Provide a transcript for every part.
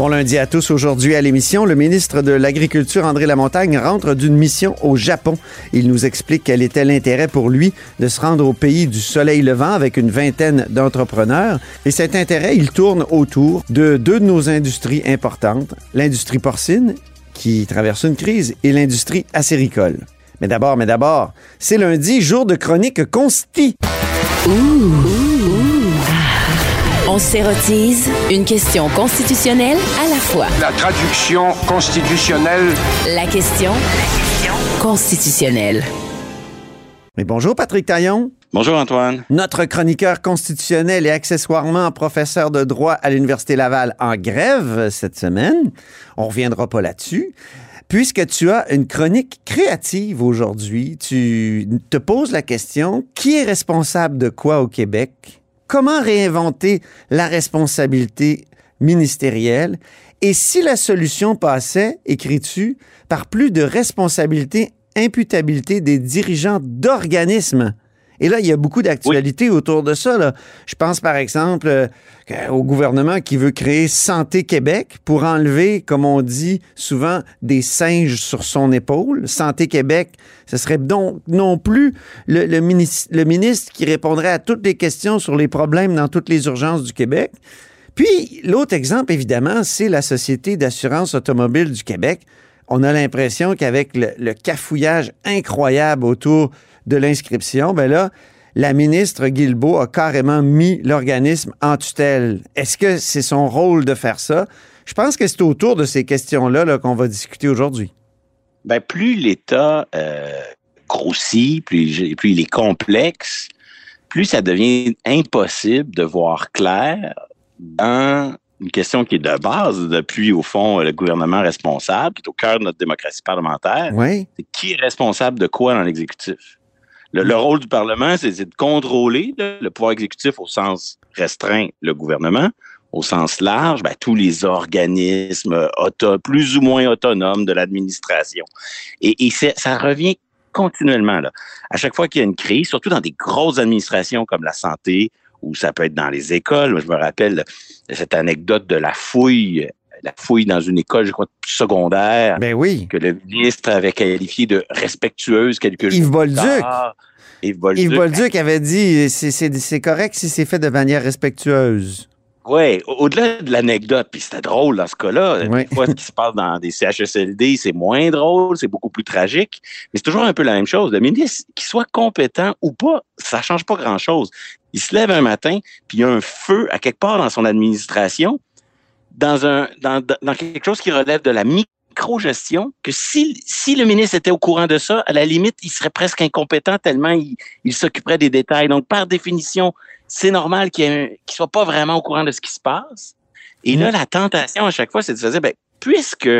Bon lundi à tous. Aujourd'hui à l'émission, le ministre de l'Agriculture, André Lamontagne, rentre d'une mission au Japon. Il nous explique quel était l'intérêt pour lui de se rendre au pays du soleil levant avec une vingtaine d'entrepreneurs. Et cet intérêt, il tourne autour de deux de nos industries importantes, l'industrie porcine, qui traverse une crise, et l'industrie acéricole. Mais d'abord, mais d'abord, c'est lundi, jour de chronique consti. On s'érotise une question constitutionnelle à la fois. La traduction constitutionnelle. La question constitutionnelle. Mais bonjour Patrick Taillon. Bonjour Antoine. Notre chroniqueur constitutionnel et accessoirement professeur de droit à l'Université Laval en grève cette semaine. On reviendra pas là-dessus. Puisque tu as une chronique créative aujourd'hui, tu te poses la question, qui est responsable de quoi au Québec? Comment réinventer la responsabilité ministérielle? Et si la solution passait, écris-tu, par plus de responsabilité, imputabilité des dirigeants d'organismes? Et là, il y a beaucoup d'actualités autour de ça. Là. Je pense par exemple euh, au gouvernement qui veut créer Santé Québec pour enlever, comme on dit souvent, des singes sur son épaule. Santé Québec, ce serait donc non plus le, le, ministre, le ministre qui répondrait à toutes les questions sur les problèmes dans toutes les urgences du Québec. Puis l'autre exemple, évidemment, c'est la Société d'assurance automobile du Québec. On a l'impression qu'avec le, le cafouillage incroyable autour de l'inscription, ben là, la ministre Guilbeault a carrément mis l'organisme en tutelle. Est-ce que c'est son rôle de faire ça? Je pense que c'est autour de ces questions-là -là, qu'on va discuter aujourd'hui. Ben, plus l'État euh, grossit, plus, plus il est complexe, plus ça devient impossible de voir clair dans une question qui est de base depuis, au fond, le gouvernement responsable, qui est au cœur de notre démocratie parlementaire. Oui. C'est qui est responsable de quoi dans l'exécutif? Le, le, rôle du Parlement, c'est de contrôler le, pouvoir exécutif au sens restreint, le gouvernement, au sens large, ben, tous les organismes auto, plus ou moins autonomes de l'administration. Et, et ça revient continuellement. Là. À chaque fois qu'il y a une crise, surtout dans des grosses administrations comme la santé, ou ça peut être dans les écoles. Je me rappelle cette anecdote de la fouille la fouille dans une école, je crois, secondaire. Ben oui. Que le ministre avait qualifié de respectueuse quelques Yves jours Bolduc. tard. Yves Bolduc. Yves Bolduc avait dit c'est correct si c'est fait de manière respectueuse. Oui, au-delà de l'anecdote, puis c'était drôle dans ce cas-là. Oui. Des fois, ce qui se passe dans des CHSLD, c'est moins drôle, c'est beaucoup plus tragique, mais c'est toujours un peu la même chose. Le ministre, qu'il soit compétent ou pas, ça change pas grand-chose. Il se lève un matin, puis il y a un feu à quelque part dans son administration, dans, un, dans, dans quelque chose qui relève de la micro-gestion, que si, si le ministre était au courant de ça, à la limite, il serait presque incompétent tellement il, il s'occuperait des détails. Donc, par définition, c'est normal qu'il ne soit pas vraiment au courant de ce qui se passe. Et là, la tentation à chaque fois, c'est de se dire, ben, puisque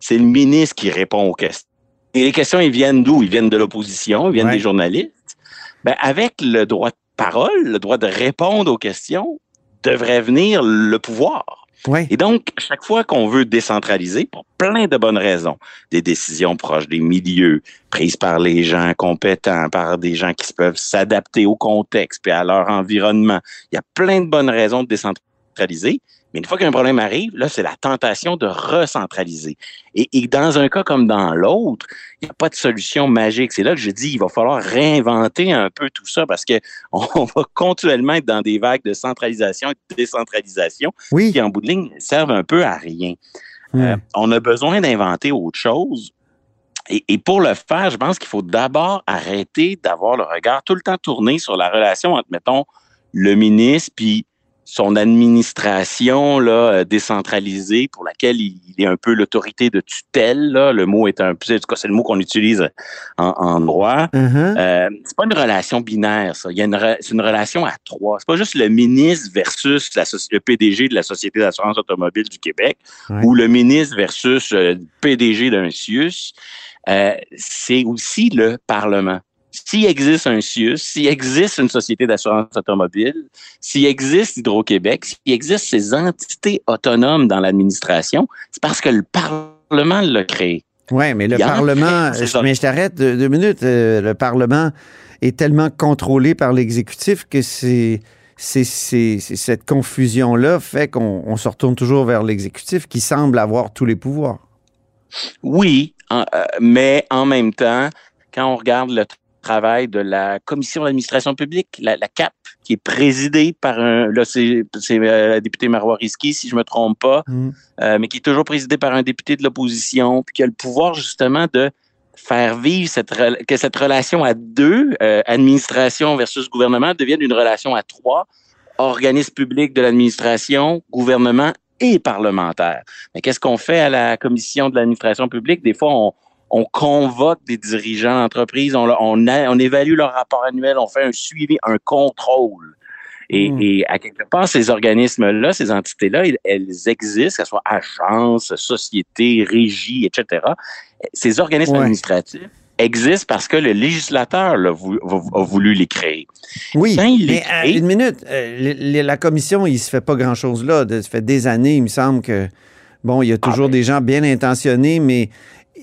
c'est le ministre qui répond aux questions, et les questions, ils viennent d'où? Ils viennent de l'opposition, ils viennent Ouais. des journalistes. Ben, avec le droit de parole, le droit de répondre aux questions, devrait venir le pouvoir. Et donc, chaque fois qu'on veut décentraliser, pour plein de bonnes raisons, des décisions proches des milieux, prises par les gens compétents, par des gens qui peuvent s'adapter au contexte et à leur environnement, il y a plein de bonnes raisons de décentraliser. Mais une fois qu'un problème arrive, là, c'est la tentation de recentraliser. Et, et dans un cas comme dans l'autre, il n'y a pas de solution magique. C'est là que je dis, il va falloir réinventer un peu tout ça parce que on va continuellement être dans des vagues de centralisation et de décentralisation Oui. qui, en bout de ligne, servent un peu à rien. Hmm. Euh, on a besoin d'inventer autre chose. Et, et pour le faire, je pense qu'il faut d'abord arrêter d'avoir le regard tout le temps tourné sur la relation entre, mettons, le ministre puis son administration là, euh, décentralisée pour laquelle il, est un peu l'autorité de tutelle. Là. Le mot est un peu, en tout cas, c'est le mot qu'on utilise en, en droit. Mhm. Euh, c'est pas une relation binaire, ça. Il y a une, c'est une relation à trois. C'est pas juste le ministre versus la le PDG de la Société d'assurance automobile du Québec ou le ministre versus euh, le PDG d'un CIUS. Euh, c'est aussi le Parlement. S'il existe un CIUS, s'il existe une société d'assurance automobile, s'il existe Hydro-Québec, s'il existe ces entités autonomes dans l'administration, c'est parce que le Parlement l'a créé. Oui, mais le Parlement, mais je t'arrête deux, deux minutes. Euh, le Parlement est tellement contrôlé par l'exécutif que c'est. c'est- c'est- c'est- cette confusion-là fait qu'on on se retourne toujours vers l'exécutif qui semble avoir tous les pouvoirs. Oui, en- euh, mais en même temps, quand on regarde le travail de la Commission d'administration publique, la, la CAP, qui est présidée par un, là c'est euh, la députée Marois Risky, si je me trompe pas, Mm. euh, mais qui est toujours présidée par un député de l'opposition, puis qui a le pouvoir justement de faire vivre cette que cette relation à deux, euh, administration versus gouvernement, devienne une relation à trois, organisme public de l'administration, gouvernement et parlementaire. Mais qu'est-ce qu'on fait à la commission de l'administration publique? Des fois, on, on convoque des dirigeants d'entreprise, on, leur- on, a- on évalue leur rapport annuel, on fait un suivi, un contrôle. Et, Mm. et à quelque part, ces organismes-là, ces entités-là, elles, existent, que ce soit agences, sociétés, régies, etc. Ces organismes Ouais. administratifs existent parce que le législateur vou- a voulu les créer. Oui, Quand il mais euh, créé- une minute. euh, la commission, il se fait pas grand-chose là. Ça fait des années, il me semble que, bon, il y a toujours ben. des gens bien intentionnés, mais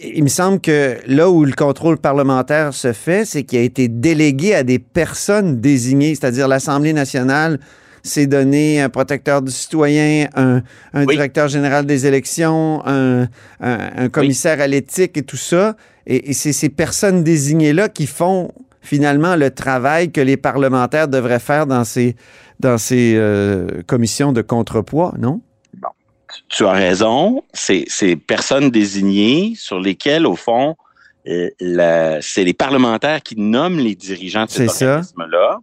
il me semble que là où le contrôle parlementaire se fait, c'est qu'il a été délégué à des personnes désignées, c'est-à-dire l'Assemblée nationale s'est donné un protecteur du citoyen, un, un Oui. directeur général des élections, un, un- un commissaire à l'éthique et tout ça. Et, et c'est ces personnes désignées-là qui font finalement le travail que les parlementaires devraient faire dans ces, dans ces euh, commissions de contrepoids, non? Tu as raison, c'est ces personnes désignées sur lesquelles, au fond, euh, c'est les parlementaires qui nomment les dirigeants de cet organisme-là.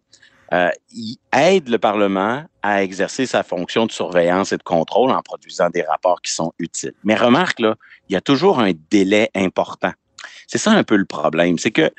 Euh, ils aident le Parlement à exercer sa fonction de surveillance et de contrôle en produisant des rapports qui sont utiles. Mais remarque, là, il y a toujours un délai important. C'est ça un peu le problème. C'est que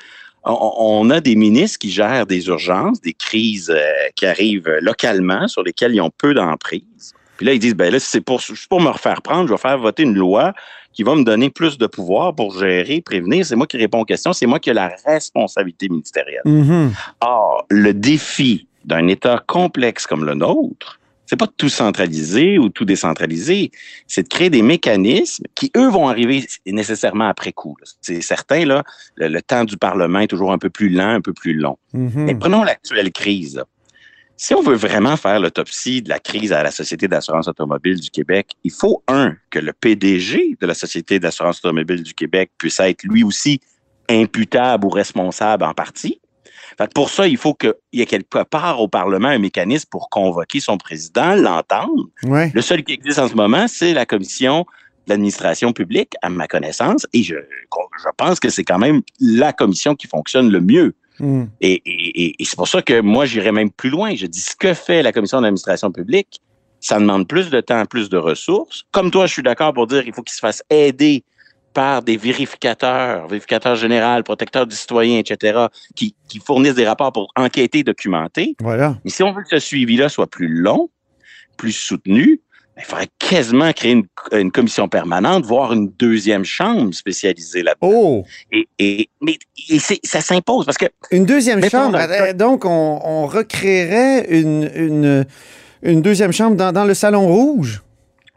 on, on a des ministres qui gèrent des urgences, des crises euh, qui arrivent localement, sur lesquelles ils ont peu d'emprise. Puis là, ils disent, ben là, c'est pour, pour me refaire prendre, je vais faire voter une loi qui va me donner plus de pouvoir pour gérer, prévenir. C'est moi qui réponds aux questions, c'est moi qui ai la responsabilité ministérielle. Mhm. Or, le défi d'un État complexe comme le nôtre, c'est pas de tout centraliser ou tout décentraliser, c'est de créer des mécanismes qui, eux, vont arriver nécessairement après coup. C'est certain, là, le, le temps du Parlement est toujours un peu plus lent, un peu plus long. Mhm. Mais prenons l'actuelle crise. là. Si on veut vraiment faire l'autopsie de la crise à la Société d'assurance automobile du Québec, il faut, un, que le PDG de la Société d'assurance automobile du Québec puisse être lui aussi imputable ou responsable en partie. Fait que pour ça, il faut qu'il y ait quelque part au Parlement un mécanisme pour convoquer son président, l'entendre. Ouais. Le seul qui existe en ce moment, c'est la commission de l'administration publique, à ma connaissance, et je, je pense que c'est quand même la commission qui fonctionne le mieux. Mhm. Et, et- et- et c'est pour ça que moi, j'irais même plus loin. Je dis ce que fait la commission d'administration publique, ça demande plus de temps, plus de ressources. Comme toi, je suis d'accord pour dire qu'il faut qu'il se fasse aider par des vérificateurs, vérificateurs généraux, protecteurs du citoyen, etc., qui, qui fournissent des rapports pour enquêter, documenter. Voilà. Mais si on veut que ce suivi-là soit plus long, plus soutenu, il faudrait quasiment créer une, une commission permanente, voire une deuxième chambre spécialisée là-dedans. Oh! Et, et, mais et ça s'impose parce que Une deuxième chambre. le Euh, Donc, on, on recréerait une, une, une deuxième chambre dans, dans le Salon Rouge?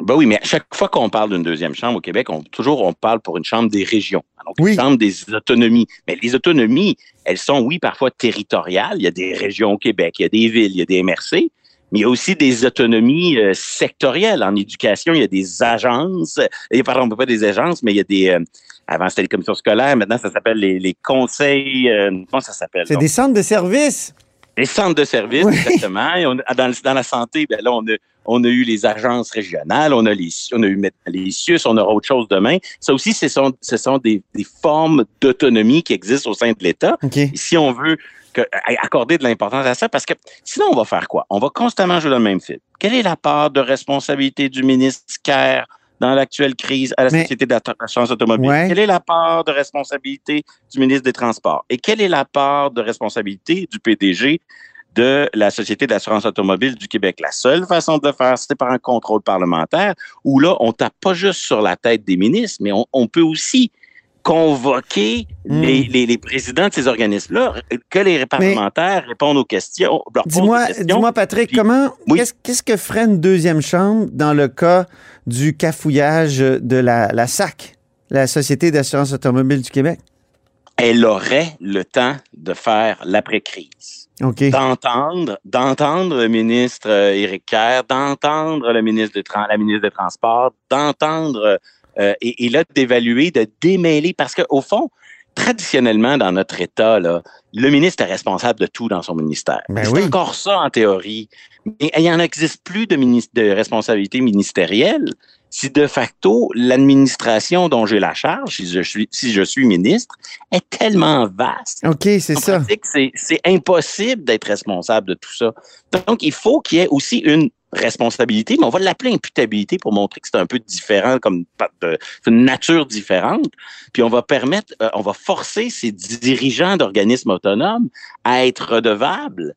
Ben oui, mais à chaque fois qu'on parle d'une deuxième chambre au Québec, on, toujours on parle pour une chambre des régions. Donc, Oui. une chambre des autonomies. Mais les autonomies, elles sont, oui, parfois territoriales. Il y a des régions au Québec, il y a des villes, il y a des MRC. Mais il y a aussi des autonomies euh, sectorielles. En éducation, il y a des agences. Et, pardon, pas des agences, mais il y a des... euh, avant, c'était les commissions scolaires. Maintenant, ça s'appelle les, les conseils... euh, comment ça s'appelle? C'est des centres de services. Les centres de services, Oui. exactement. Et on a- dans, dans la santé, ben là, on a, on a eu les agences régionales, on a, les, on a eu les CIUS, on aura autre chose demain. Ça aussi, ce sont, ce sont des, des formes d'autonomie qui existent au sein de l'État. Si on veut que- accorder de l'importance à ça, parce que sinon, on va faire quoi? On va constamment jouer le même film. Quelle est la part de responsabilité du ministre Kerr dans l'actuelle crise à la Mais- Société d'assurance automobile? Ouais. Quelle est la part de responsabilité du ministre des Transports? Et quelle est la part de responsabilité du PDG de la Société d'assurance automobile du Québec? La seule façon de le faire, c'est par un contrôle parlementaire où là, on tape pas juste sur la tête des ministres, mais on, on peut aussi convoquer Hmm. les, les- les présidents de ces organismes-là, que les parlementaires répondent aux questions. Dis-moi, dis-moi, Patrick, Puis- comment, Oui. qu'est-ce, qu'est-ce que ferait une deuxième chambre dans le cas du cafouillage de la, la SAC, la Société d'assurance automobile du Québec? Elle aurait le temps de faire l'après-crise. D'entendre, d'entendre le ministre euh, Éric Kerr, d'entendre le ministre Tran- la ministre des Transports, d'entendre euh, et, et là d'évaluer, de démêler, parce qu'au fond, traditionnellement dans notre État, là, le ministre est responsable de tout dans son ministère. Ben c'est oui. encore ça en théorie, mais il n'y en existe plus de, responsabilité ministérielle si de facto l'administration dont j'ai la charge, si je suis, si je suis ministre, est tellement vaste OK, c'est ça. c'est impossible d'être responsable de tout ça. Donc, il faut qu'il y ait aussi une responsabilité, mais on va l'appeler imputabilité pour montrer que c'est un peu différent, comme c'est une nature différente. Puis on va permettre, euh, on va forcer ces dirigeants d'organismes autonomes à être redevables.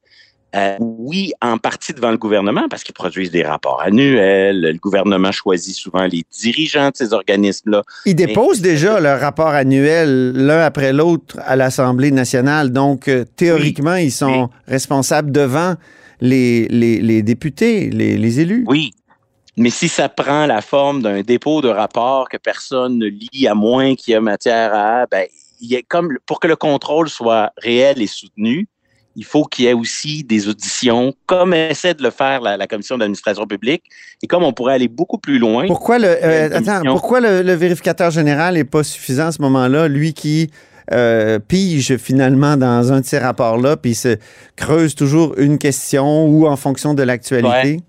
euh, oui, en partie devant le gouvernement, parce qu'ils produisent des rapports annuels. Le gouvernement choisit souvent les dirigeants de ces organismes-là. Ils déposent déjà leur rapport annuel l'un après l'autre à l'Assemblée nationale. Donc, euh, théoriquement, ils sont responsables devant les, les, les députés, les, les élus. Oui. Mais si ça prend la forme d'un dépôt de rapport que personne ne lit à moins qu'il y ait matière à, ben, il y a comme pour que le contrôle soit réel et soutenu, il faut qu'il y ait aussi des auditions, comme essaie de le faire la, la commission d'administration publique, et comme on pourrait aller beaucoup plus loin. Pourquoi le, euh, Une attends, commission. pourquoi le, le vérificateur général n'est pas suffisant à ce moment-là, lui qui euh, pige finalement dans un de ces rapports-là, puis se creuse toujours une question ou en fonction de l'actualité?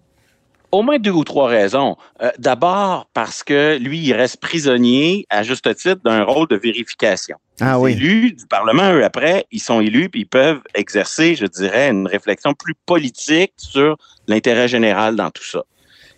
Au moins deux ou trois raisons. Euh, D'abord, parce que lui, il reste prisonnier, à juste titre, d'un rôle de vérification. Ah Les oui. élus du Parlement, eux, après, ils sont élus puis ils peuvent exercer, je dirais, une réflexion plus politique sur l'intérêt général dans tout ça.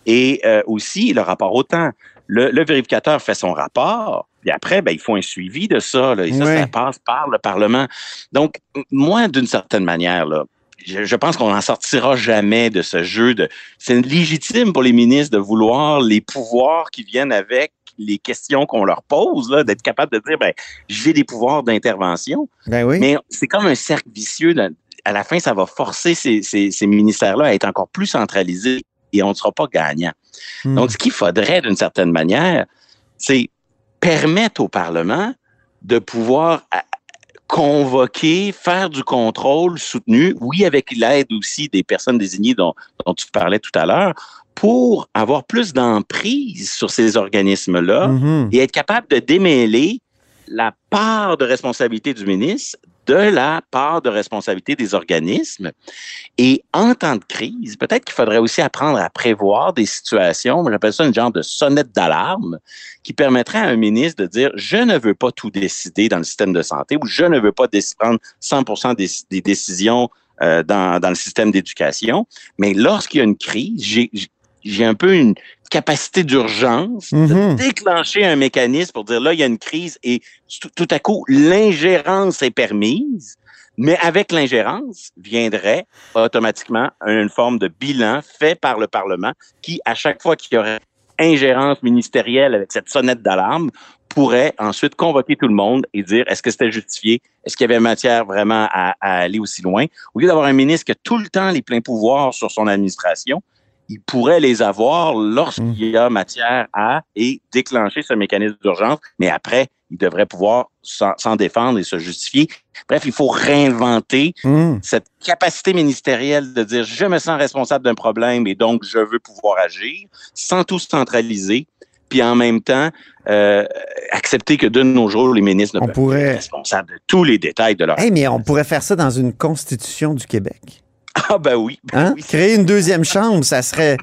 Et euh, aussi, le rapport au temps. Le, le vérificateur fait son rapport, puis après, ben, il faut un suivi de ça, là, et ça, ça passe par le Parlement. Donc, moi, d'une certaine manière, là, je, je pense qu'on n'en sortira jamais de ce jeu de. C'est légitime pour les ministres de vouloir les pouvoirs qui viennent avec les questions qu'on leur pose, là, d'être capable de dire, ben, j'ai des pouvoirs d'intervention. Ben oui. Mais c'est comme un cercle vicieux. là. À la fin, ça va forcer ces, ces- ces ministères-là à être encore plus centralisés et on ne sera pas gagnant. Hmm. Donc, ce qu'il faudrait, d'une certaine manière, c'est permettre au Parlement de pouvoir à- convoquer, faire du contrôle soutenu, oui, avec l'aide aussi des personnes désignées dont, dont tu parlais tout à l'heure, pour avoir plus d'emprise sur ces organismes-là Mhm. et être capable de démêler la part de responsabilité du ministre de la part de responsabilité des organismes. Et en temps de crise, peut-être qu'il faudrait aussi apprendre à prévoir des situations, j'appelle ça une genre de sonnette d'alarme, qui permettrait à un ministre de dire, je ne veux pas tout décider dans le système de santé ou je ne veux pas prendre 100 des, des décisions euh, dans, dans le système d'éducation. Mais lorsqu'il y a une crise, j'ai un peu une capacité d'urgence de Mhm. déclencher un mécanisme pour dire là, il y a une crise et tout, tout à coup, l'ingérence est permise. Mais avec l'ingérence viendrait automatiquement une forme de bilan fait par le Parlement qui, à chaque fois qu'il y aurait ingérence ministérielle avec cette sonnette d'alarme, pourrait ensuite convoquer tout le monde et dire est-ce que c'était justifié, est-ce qu'il y avait matière vraiment à, à aller aussi loin? Au lieu d'avoir un ministre qui a tout le temps les pleins pouvoirs sur son administration, il pourrait les avoir lorsqu'il y a matière à et déclencher ce mécanisme d'urgence, mais après, il devrait pouvoir s'en défendre et se justifier. Bref, il faut réinventer Hum. cette capacité ministérielle de dire je me sens responsable d'un problème et donc je veux pouvoir agir sans tout centraliser, puis en même temps euh, accepter que de nos jours, les ministres ne On peuvent pourrait- pas être responsables de tous les détails de leur... Hey, mais on pourrait faire ça dans une constitution du Québec. Ah ben oui, ben Hein? oui, Créer une deuxième chambre, ça serait.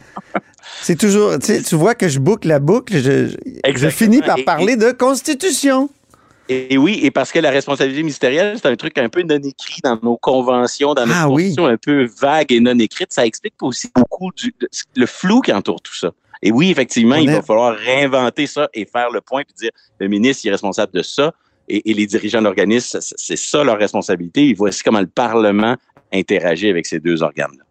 C'est toujours. Tu sais, tu vois que je boucle la boucle, je, je- finis par Et- parler de constitution. Et, et oui, et parce que la responsabilité ministérielle, c'est un truc un peu non écrit dans nos conventions, dans nos Ah oui. constitutions un peu vagues et non écrites. Ça explique aussi beaucoup du, le flou qui entoure tout ça. Et oui, effectivement, On il est- va falloir réinventer ça et faire le point puis dire le ministre il est responsable de ça et, les dirigeants de l'organisme, c'est- c'est ça leur responsabilité. Et voici comment le Parlement interagit avec ces deux organes-là.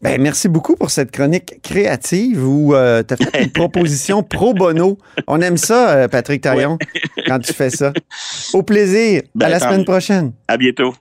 Ben, merci beaucoup pour cette chronique créative où tu as fait une proposition pro bono. On aime ça, euh, Patrick Taillon, quand tu fais ça. Au plaisir. Ben, à la semaine prochaine. À bientôt.